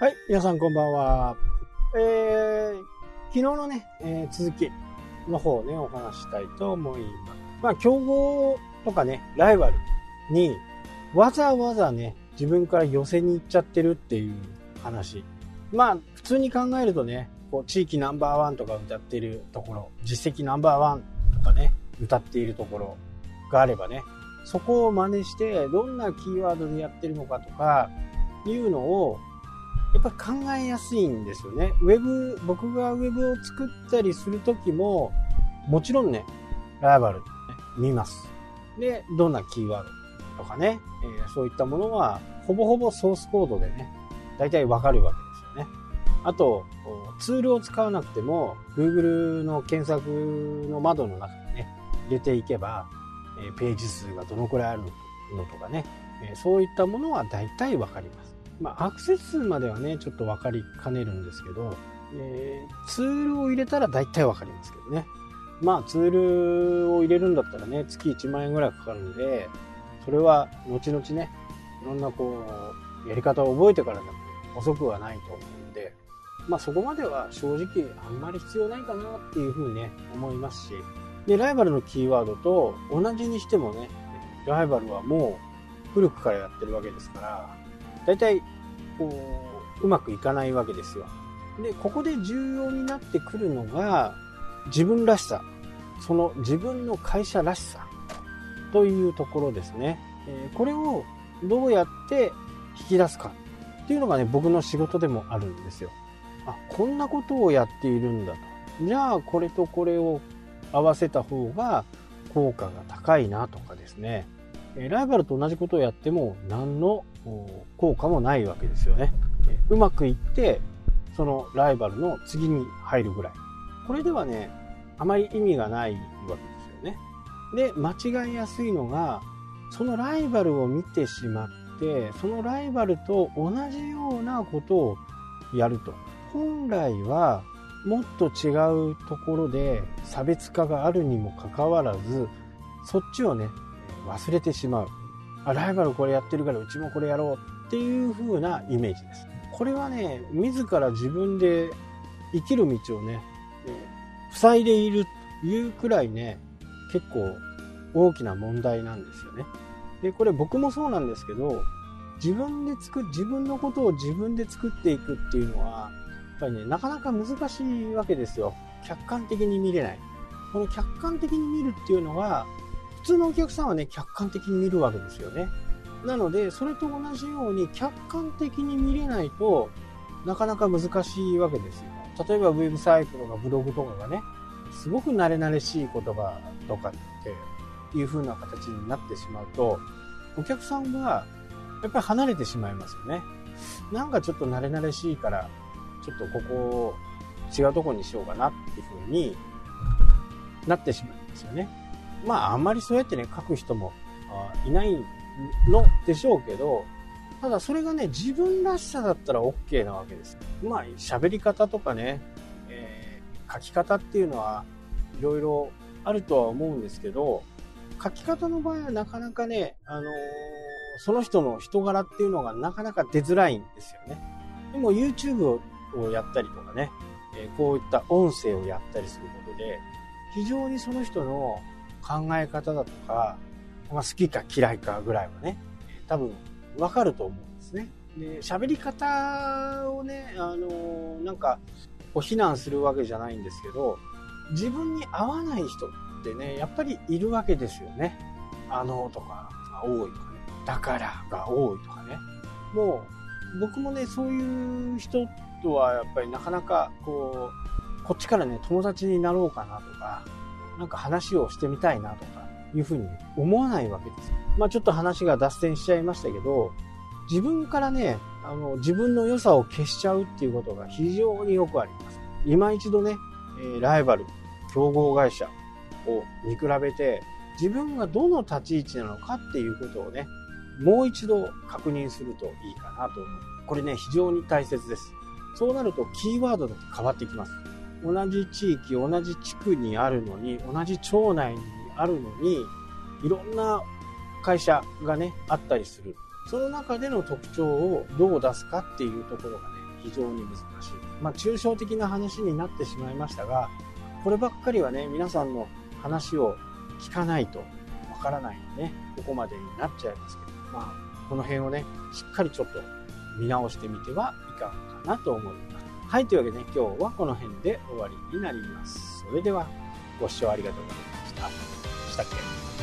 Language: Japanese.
はい皆さんこんばんは。えー、昨日のね、えー、続きの方をね、お話したいと思います。まあ、競合とかね、ライバルにわざわざね、自分から寄せに行っちゃってるっていう話。まあ、普通に考えるとね、こう地域ナンバーワンとか歌ってるところ、実績ナンバーワンとかね、歌っているところがあればね、そこを真似してどんなキーワードでやってるのかとかいうのをやっぱり考えやすいんですよね。ウェブ、僕がウェブを作ったりするときも、もちろんね、ライバル、ね、見ます。で、どんなキーワードとかね、えー、そういったものは、ほぼほぼソースコードでね、大体わかるわけですよね。あと、ツールを使わなくても、Google の検索の窓の中にね、入れていけば、えページ数がどのくらいあるのとかね、えそういったものは大体わかります。まあ、アクセス数まではね、ちょっと分かりかねるんですけど、えー、ツールを入れたら大体分かりますけどね。まあ、ツールを入れるんだったらね、月1万円ぐらいかかるんで、それは後々ね、いろんなこう、やり方を覚えてからでも遅くはないと思うんで、まあそこまでは正直あんまり必要ないかなっていうふうにね、思いますし、で、ライバルのキーワードと同じにしてもね、ライバルはもう古くからやってるわけですから、大体、こう、うまくいかないわけですよ。で、ここで重要になってくるのが、自分らしさ。その自分の会社らしさ。というところですね。えこれをどうやって引き出すかっていうのがね、僕の仕事でもあるんですよ。あ、こんなことをやっているんだと。じゃあ、これとこれを合わせた方が効果が高いなとかですね。ライバルと同じことをやっても何の効果もないわけですよね。うまくいって、そのライバルの次に入るぐらい。これではね、あまり意味がないわけですよね。で、間違いやすいのが、そのライバルを見てしまって、そのライバルと同じようなことをやると。本来はもっと違うところで差別化があるにもかかわらず、そっちをね、忘れてしまう。あ、ライバルこれやってるからうちもこれやろうっていう風なイメージです。これはね、自ら自分で生きる道をね、塞いでいるというくらいね、結構大きな問題なんですよね。で、これ僕もそうなんですけど、自分で作自分のことを自分で作っていくっていうのは、やっぱりね、なかなか難しいわけですよ。客観的に見れない。この客観的に見るっていうのは、通のお客さんはね、客観的に見るわけですよね。なので、それと同じように客観的に見れないとなかなか難しいわけですよ。例えばウェブサイトとかブログとかがね、すごく慣れ慣れしい言葉とかっていう風な形になってしまうと、お客さんはやっぱり離れてしまいますよね。なんかちょっと慣れ慣れしいから、ちょっとここを違うとこにしようかなっていう風になってしまうんですよね。まあ、あんまりそうやってね、書く人もいないのでしょうけど、ただそれがね、自分らしさだったら OK なわけです。まあ、喋り方とかね、えー、書き方っていうのはいろいろあるとは思うんですけど、書き方の場合はなかなかね、あのー、その人の人柄っていうのがなかなか出づらいんですよね。でも YouTube をやったりとかね、えー、こういった音声をやったりすることで、非常にその人の考え方だとか、まあ、好きか嫌いかぐらいはね、多分わかると思うんですね。で、喋り方をね、あのなんか、こう非難するわけじゃないんですけど、自分に合わない人ってね、やっぱりいるわけですよね。あのとかが多いとかね。だからが多いとかね。もう、僕もね、そういう人とはやっぱりなかなかこう、こっちからね、友達になろうかなとか、なんか話をしてみたいなとかいうふうに思わないわけです。まあちょっと話が脱線しちゃいましたけど、自分からね、あの、自分の良さを消しちゃうっていうことが非常によくあります。今一度ね、えライバル、競合会社を見比べて、自分がどの立ち位置なのかっていうことをね、もう一度確認するといいかなと思う。これね、非常に大切です。そうなるとキーワードだって変わってきます。同じ地域、同じ地区にあるのに、同じ町内にあるのに、いろんな会社がね、あったりする。その中での特徴をどう出すかっていうところがね、非常に難しい。まあ、抽象的な話になってしまいましたが、こればっかりはね、皆さんの話を聞かないとわからないんでね、ここまでになっちゃいますけど、まあ、この辺をね、しっかりちょっと見直してみてはいかがかなと思います。はい、というわけで、ね、今日はこの辺で終わりになります。それでは、ご視聴ありがとうございました。したっけ？